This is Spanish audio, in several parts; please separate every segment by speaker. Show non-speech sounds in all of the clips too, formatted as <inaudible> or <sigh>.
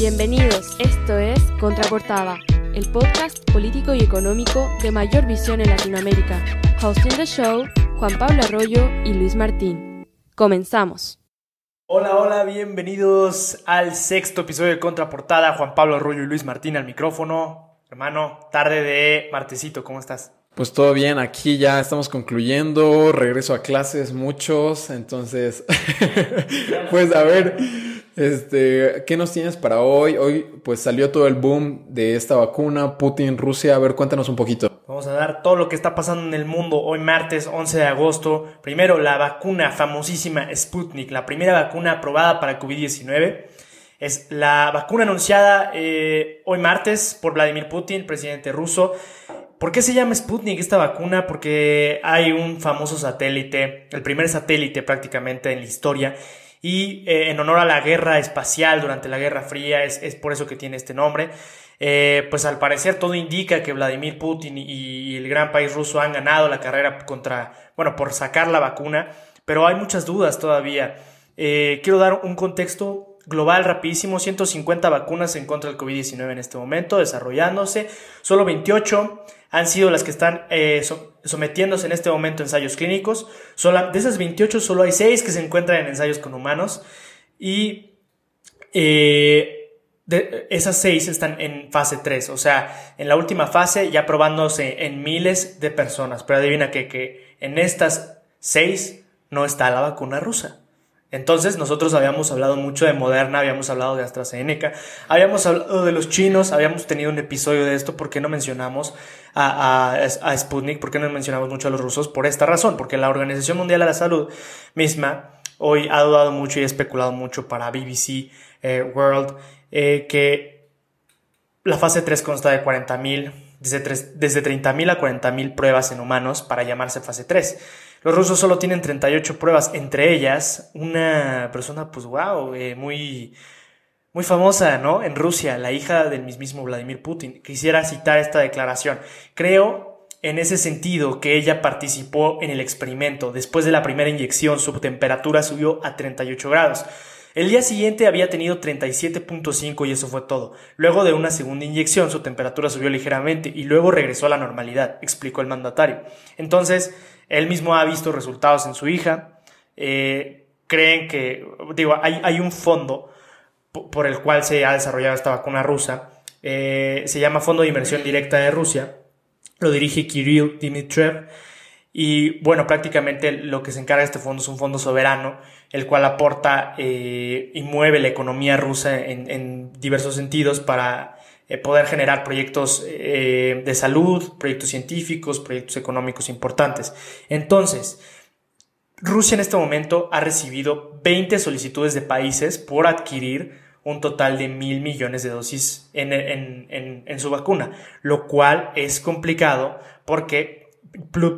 Speaker 1: Bienvenidos, esto es Contraportada, el podcast político y económico de mayor visión en Latinoamérica. Hosting the show, Juan Pablo Arroyo y Luis Martín. Comenzamos.
Speaker 2: Hola, hola, bienvenidos al sexto episodio de Contraportada. Juan Pablo Arroyo y Luis Martín al micrófono. Hermano, tarde de martesito, ¿cómo estás?
Speaker 3: Pues todo bien, aquí ya estamos concluyendo, regreso a clases muchos, entonces, <laughs> pues a ver, este, ¿qué nos tienes para hoy? Hoy pues salió todo el boom de esta vacuna, Putin, Rusia, a ver, cuéntanos un poquito.
Speaker 2: Vamos a dar todo lo que está pasando en el mundo hoy martes 11 de agosto. Primero, la vacuna famosísima Sputnik, la primera vacuna aprobada para COVID-19. Es la vacuna anunciada eh, hoy martes por Vladimir Putin, presidente ruso. ¿Por qué se llama Sputnik esta vacuna? Porque hay un famoso satélite, el primer satélite prácticamente en la historia, y eh, en honor a la guerra espacial durante la Guerra Fría, es, por eso que tiene este nombre. Eh, pues al parecer todo indica que Vladimir Putin y, el gran país ruso han ganado la carrera contra, bueno, por sacar la vacuna, pero hay muchas dudas todavía. Eh, quiero dar un contexto global rapidísimo, 150 vacunas en contra del COVID-19 en este momento, desarrollándose, solo 28 han sido las que están eh, sometiéndose en este momento a ensayos clínicos. de esas 28 solo hay 6 que se encuentran en ensayos con humanos y eh, esas 6 están en fase 3, o sea, en la última fase ya probándose en miles de personas. Pero adivina que, que en estas 6 no está la vacuna rusa. Entonces nosotros habíamos hablado mucho de Moderna, habíamos hablado de AstraZeneca, habíamos hablado de los chinos, habíamos tenido un episodio de esto, ¿por qué no mencionamos a, a, Sputnik? ¿Por qué no mencionamos mucho a los rusos? Por esta razón, porque la Organización Mundial de la Salud misma hoy ha dudado mucho y ha especulado mucho para BBC eh, World eh, que la fase 3 consta de 40.000, desde, desde 30.000 a 40.000 pruebas en humanos para llamarse fase 3. Los rusos solo tienen 38 pruebas, entre ellas una persona, pues wow, eh, muy, muy famosa, ¿no? En Rusia, la hija del mismísimo Vladimir Putin. Quisiera citar esta declaración. Creo en ese sentido que ella participó en el experimento. Después de la primera inyección, su temperatura subió a 38 grados. El día siguiente había tenido 37.5 y eso fue todo. Luego de una segunda inyección su temperatura subió ligeramente y luego regresó a la normalidad, explicó el mandatario. Entonces, él mismo ha visto resultados en su hija. Eh, creen que, digo, hay, un fondo por el cual se ha desarrollado esta vacuna rusa. Eh, se llama Fondo de Inversión Directa de Rusia. Lo dirige Kirill Dimitriev. Y bueno, prácticamente lo que se encarga este fondo es un fondo soberano, el cual aporta eh, y mueve la economía rusa en diversos sentidos para eh, poder generar proyectos eh, de salud, proyectos científicos, proyectos económicos importantes. Entonces, Rusia en este momento ha recibido 20 solicitudes de países por adquirir un total de mil millones de dosis en, en, su vacuna, lo cual es complicado porque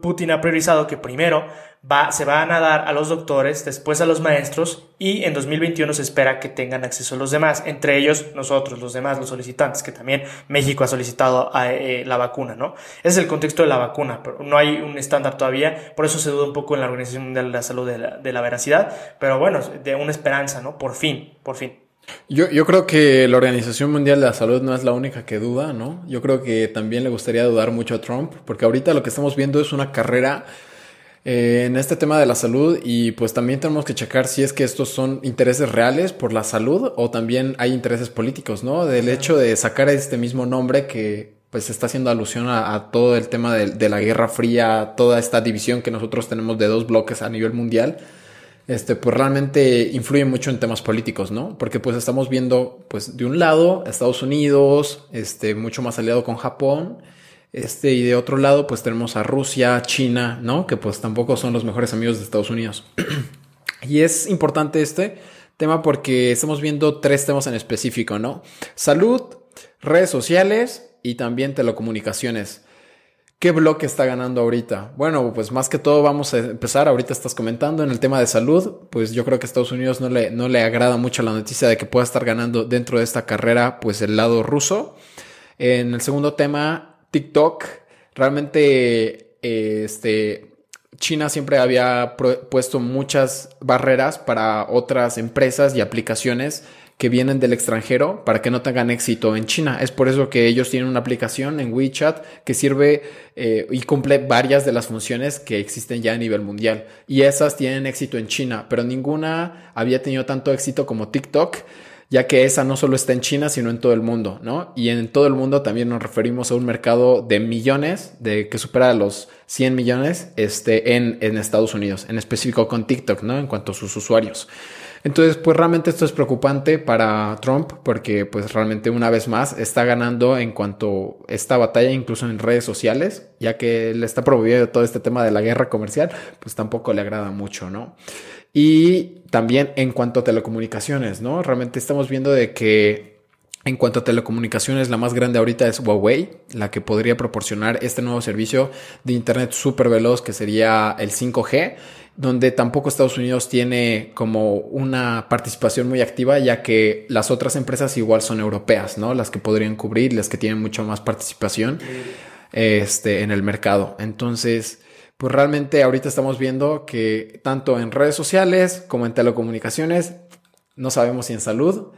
Speaker 2: Putin ha priorizado que primero va, se van a dar a los doctores, después a los maestros y en 2021 se espera que tengan acceso a los demás, entre ellos nosotros, los demás, los solicitantes, que también México ha solicitado eh, la vacuna, ¿no? Ese es el contexto de la vacuna, pero no hay un estándar todavía, por eso se duda un poco en la Organización de la Salud de la, de la veracidad, pero bueno, de una esperanza, ¿no? Por fin, por fin.
Speaker 3: Yo, yo creo que la Organización Mundial de la Salud no es la única que duda, ¿no? Yo creo que también le gustaría dudar mucho a Trump, porque ahorita lo que estamos viendo es una carrera eh, en este tema de la salud y pues también tenemos que checar si es que estos son intereses reales por la salud o también hay intereses políticos, ¿no? Del hecho de sacar este mismo nombre que pues está haciendo alusión a, todo el tema de, de, la Guerra Fría, toda esta división que nosotros tenemos de dos bloques a nivel mundial, este, pues realmente influye mucho en temas políticos, ¿no? Porque pues estamos viendo, pues de un lado, Estados Unidos, este, mucho más aliado con Japón, este, y de otro lado, pues tenemos a Rusia, China, ¿no? Que pues tampoco son los mejores amigos de Estados Unidos. <clears throat> y es importante este tema porque estamos viendo tres temas en específico, ¿no? Salud, redes sociales y también telecomunicaciones. ¿Qué bloque está ganando ahorita? Bueno, pues más que todo vamos a empezar. Ahorita estás comentando en el tema de salud. Pues yo creo que a Estados Unidos no le, no le agrada mucho la noticia de que pueda estar ganando dentro de esta carrera, pues el lado ruso. En el segundo tema, TikTok, realmente este, China siempre había puesto muchas barreras para otras empresas y aplicaciones que vienen del extranjero para que no tengan éxito en China. Es por eso que ellos tienen una aplicación en WeChat que sirve eh, y cumple varias de las funciones que existen ya a nivel mundial. Y esas tienen éxito en China, pero ninguna había tenido tanto éxito como TikTok ya que esa no solo está en China, sino en todo el mundo, ¿no? Y en todo el mundo también nos referimos a un mercado de millones, de que supera los 100 millones este, en, en Estados Unidos, en específico con TikTok, ¿no? En cuanto a sus usuarios. Entonces, pues realmente esto es preocupante para Trump porque pues realmente una vez más está ganando en cuanto a esta batalla incluso en redes sociales, ya que le está promoviendo todo este tema de la guerra comercial, pues tampoco le agrada mucho, ¿no? Y también en cuanto a telecomunicaciones, ¿no? Realmente estamos viendo de que en cuanto a telecomunicaciones, la más grande ahorita es Huawei, la que podría proporcionar este nuevo servicio de Internet súper veloz que sería el 5G, donde tampoco Estados Unidos tiene como una participación muy activa, ya que las otras empresas igual son europeas, ¿no? Las que podrían cubrir, las que tienen mucha más participación este, en el mercado. Entonces, pues realmente ahorita estamos viendo que tanto en redes sociales como en telecomunicaciones, no sabemos si en salud,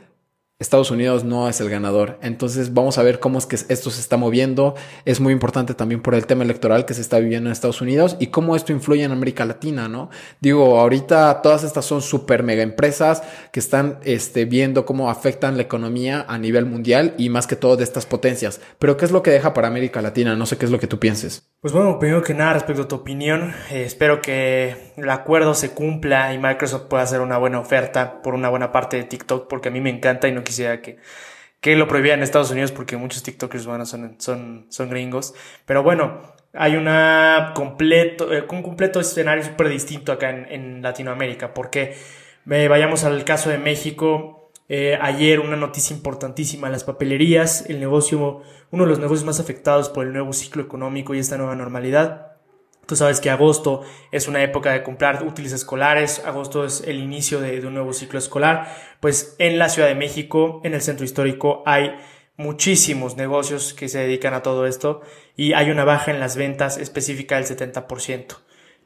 Speaker 3: Estados Unidos no es el ganador. Entonces vamos a ver cómo es que esto se está moviendo. Es muy importante también por el tema electoral que se está viviendo en Estados Unidos y cómo esto influye en América Latina, ¿no? Digo, ahorita todas estas son super mega empresas que están este, viendo cómo afectan la economía a nivel mundial y más que todo de estas potencias. Pero ¿qué es lo que deja para América Latina? No sé qué es lo que tú pienses.
Speaker 2: Pues bueno, primero que nada, respecto a tu opinión, eh, espero que el acuerdo se cumpla y Microsoft pueda hacer una buena oferta por una buena parte de TikTok porque a mí me encanta y no quisiera que, que lo prohibieran en Estados Unidos porque muchos TikTokers bueno, son, son, son gringos. Pero bueno, hay una completo, eh, un completo escenario súper distinto acá en, en, Latinoamérica. Porque eh, vayamos al caso de México. Eh, ayer una noticia importantísima, las papelerías, el negocio, uno de los negocios más afectados por el nuevo ciclo económico y esta nueva normalidad. Tú sabes que agosto es una época de comprar útiles escolares, agosto es el inicio de, un nuevo ciclo escolar. Pues en la Ciudad de México, en el centro histórico, hay muchísimos negocios que se dedican a todo esto y hay una baja en las ventas específica del 70%.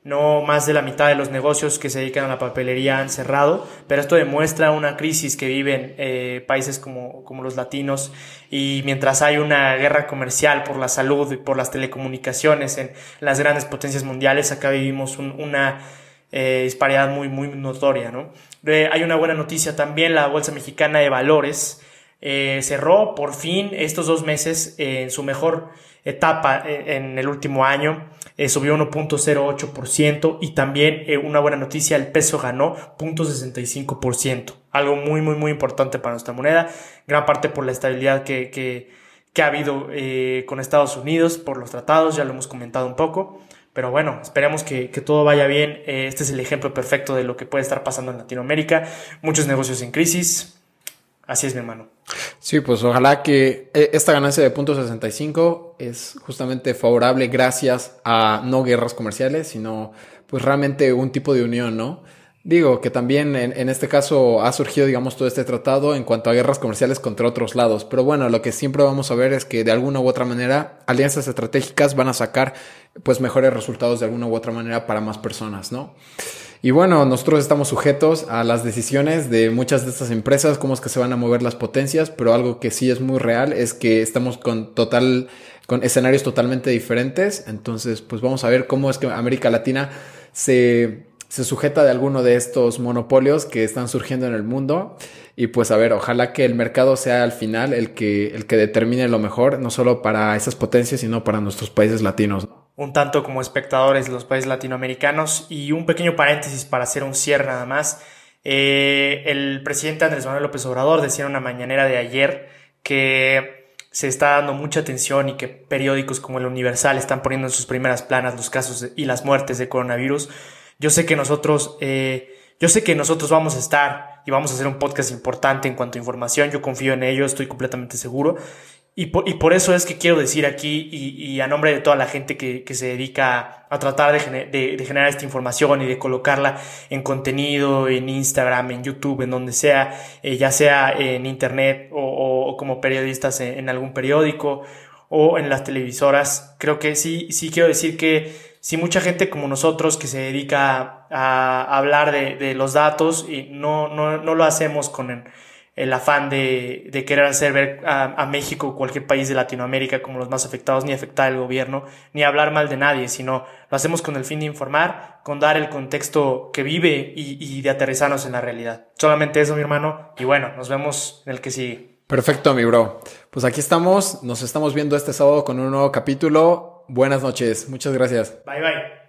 Speaker 2: No más de la mitad de los negocios que se dedican a la papelería han cerrado, pero esto demuestra una crisis que viven eh, países como, como los latinos y mientras hay una guerra comercial por la salud y por las telecomunicaciones en las grandes potencias mundiales, acá vivimos una eh, disparidad muy, muy notoria. ¿no? Eh, hay una buena noticia también, la Bolsa Mexicana de Valores cerró por fin estos dos meses en su mejor etapa en el último año eh, subió 1.08% y también eh, una buena noticia, el peso ganó 0.65%, algo muy, muy, muy importante para nuestra moneda, gran parte por la estabilidad que, que, que ha habido eh, con Estados Unidos, por los tratados, ya lo hemos comentado un poco. Pero bueno, esperemos que, que todo vaya bien. este es el ejemplo perfecto de lo que puede estar pasando en Latinoamérica. Muchos negocios en crisis, Así es, mi hermano.
Speaker 3: Sí, pues ojalá que eh, esta ganancia de .65 es justamente favorable gracias a no guerras comerciales, sino pues realmente un tipo de unión, ¿no? Digo que también en, en, este caso ha surgido, digamos, todo este tratado en cuanto a guerras comerciales contra otros lados. Pero bueno, lo que siempre vamos a ver es que de alguna u otra manera alianzas estratégicas van a sacar pues mejores resultados de alguna u otra manera para más personas, ¿no? Y bueno, nosotros estamos sujetos a las decisiones de muchas de estas empresas, cómo es que se van a mover las potencias, pero algo que sí es muy real es que estamos con total, con escenarios totalmente diferentes. Entonces, pues vamos a ver cómo es que América Latina se, se sujeta de alguno de estos monopolios que están surgiendo en el mundo. Y pues a ver, ojalá que el mercado sea al final el que, el que determine lo mejor, no solo para esas potencias, sino para nuestros países latinos
Speaker 2: un tanto como espectadores de los países latinoamericanos. Y un pequeño paréntesis para hacer un cierre nada más. Eh, el presidente Andrés Manuel López Obrador decía en una mañanera de ayer que se está dando mucha atención y que periódicos como el Universal están poniendo en sus primeras planas los casos y las muertes de coronavirus. Yo sé que nosotros, eh, yo sé que nosotros vamos a estar y vamos a hacer un podcast importante en cuanto a información. Yo confío en ello, estoy completamente seguro. Y por, y por, eso es que quiero decir aquí, y, y a nombre de toda la gente que, que se dedica a tratar de, generar esta información y de colocarla en contenido, en Instagram, en YouTube, en donde sea, eh, ya sea en Internet o, como periodistas en, algún periódico o en las televisoras, creo que sí, sí quiero decir que si mucha gente como nosotros que se dedica a, hablar de, los datos y no, no, no lo hacemos con... El, el afán de, querer hacer ver a, México o cualquier país de Latinoamérica como los más afectados, ni afectar al gobierno, ni hablar mal de nadie, sino lo hacemos con el fin de informar, con dar el contexto que vive y, y de aterrizarnos en la realidad. Solamente eso, mi hermano, y bueno, nos vemos en el que sigue.
Speaker 3: Perfecto, mi bro. Pues aquí estamos, nos estamos viendo este sábado con un nuevo capítulo. Buenas noches, muchas gracias.
Speaker 2: Bye bye.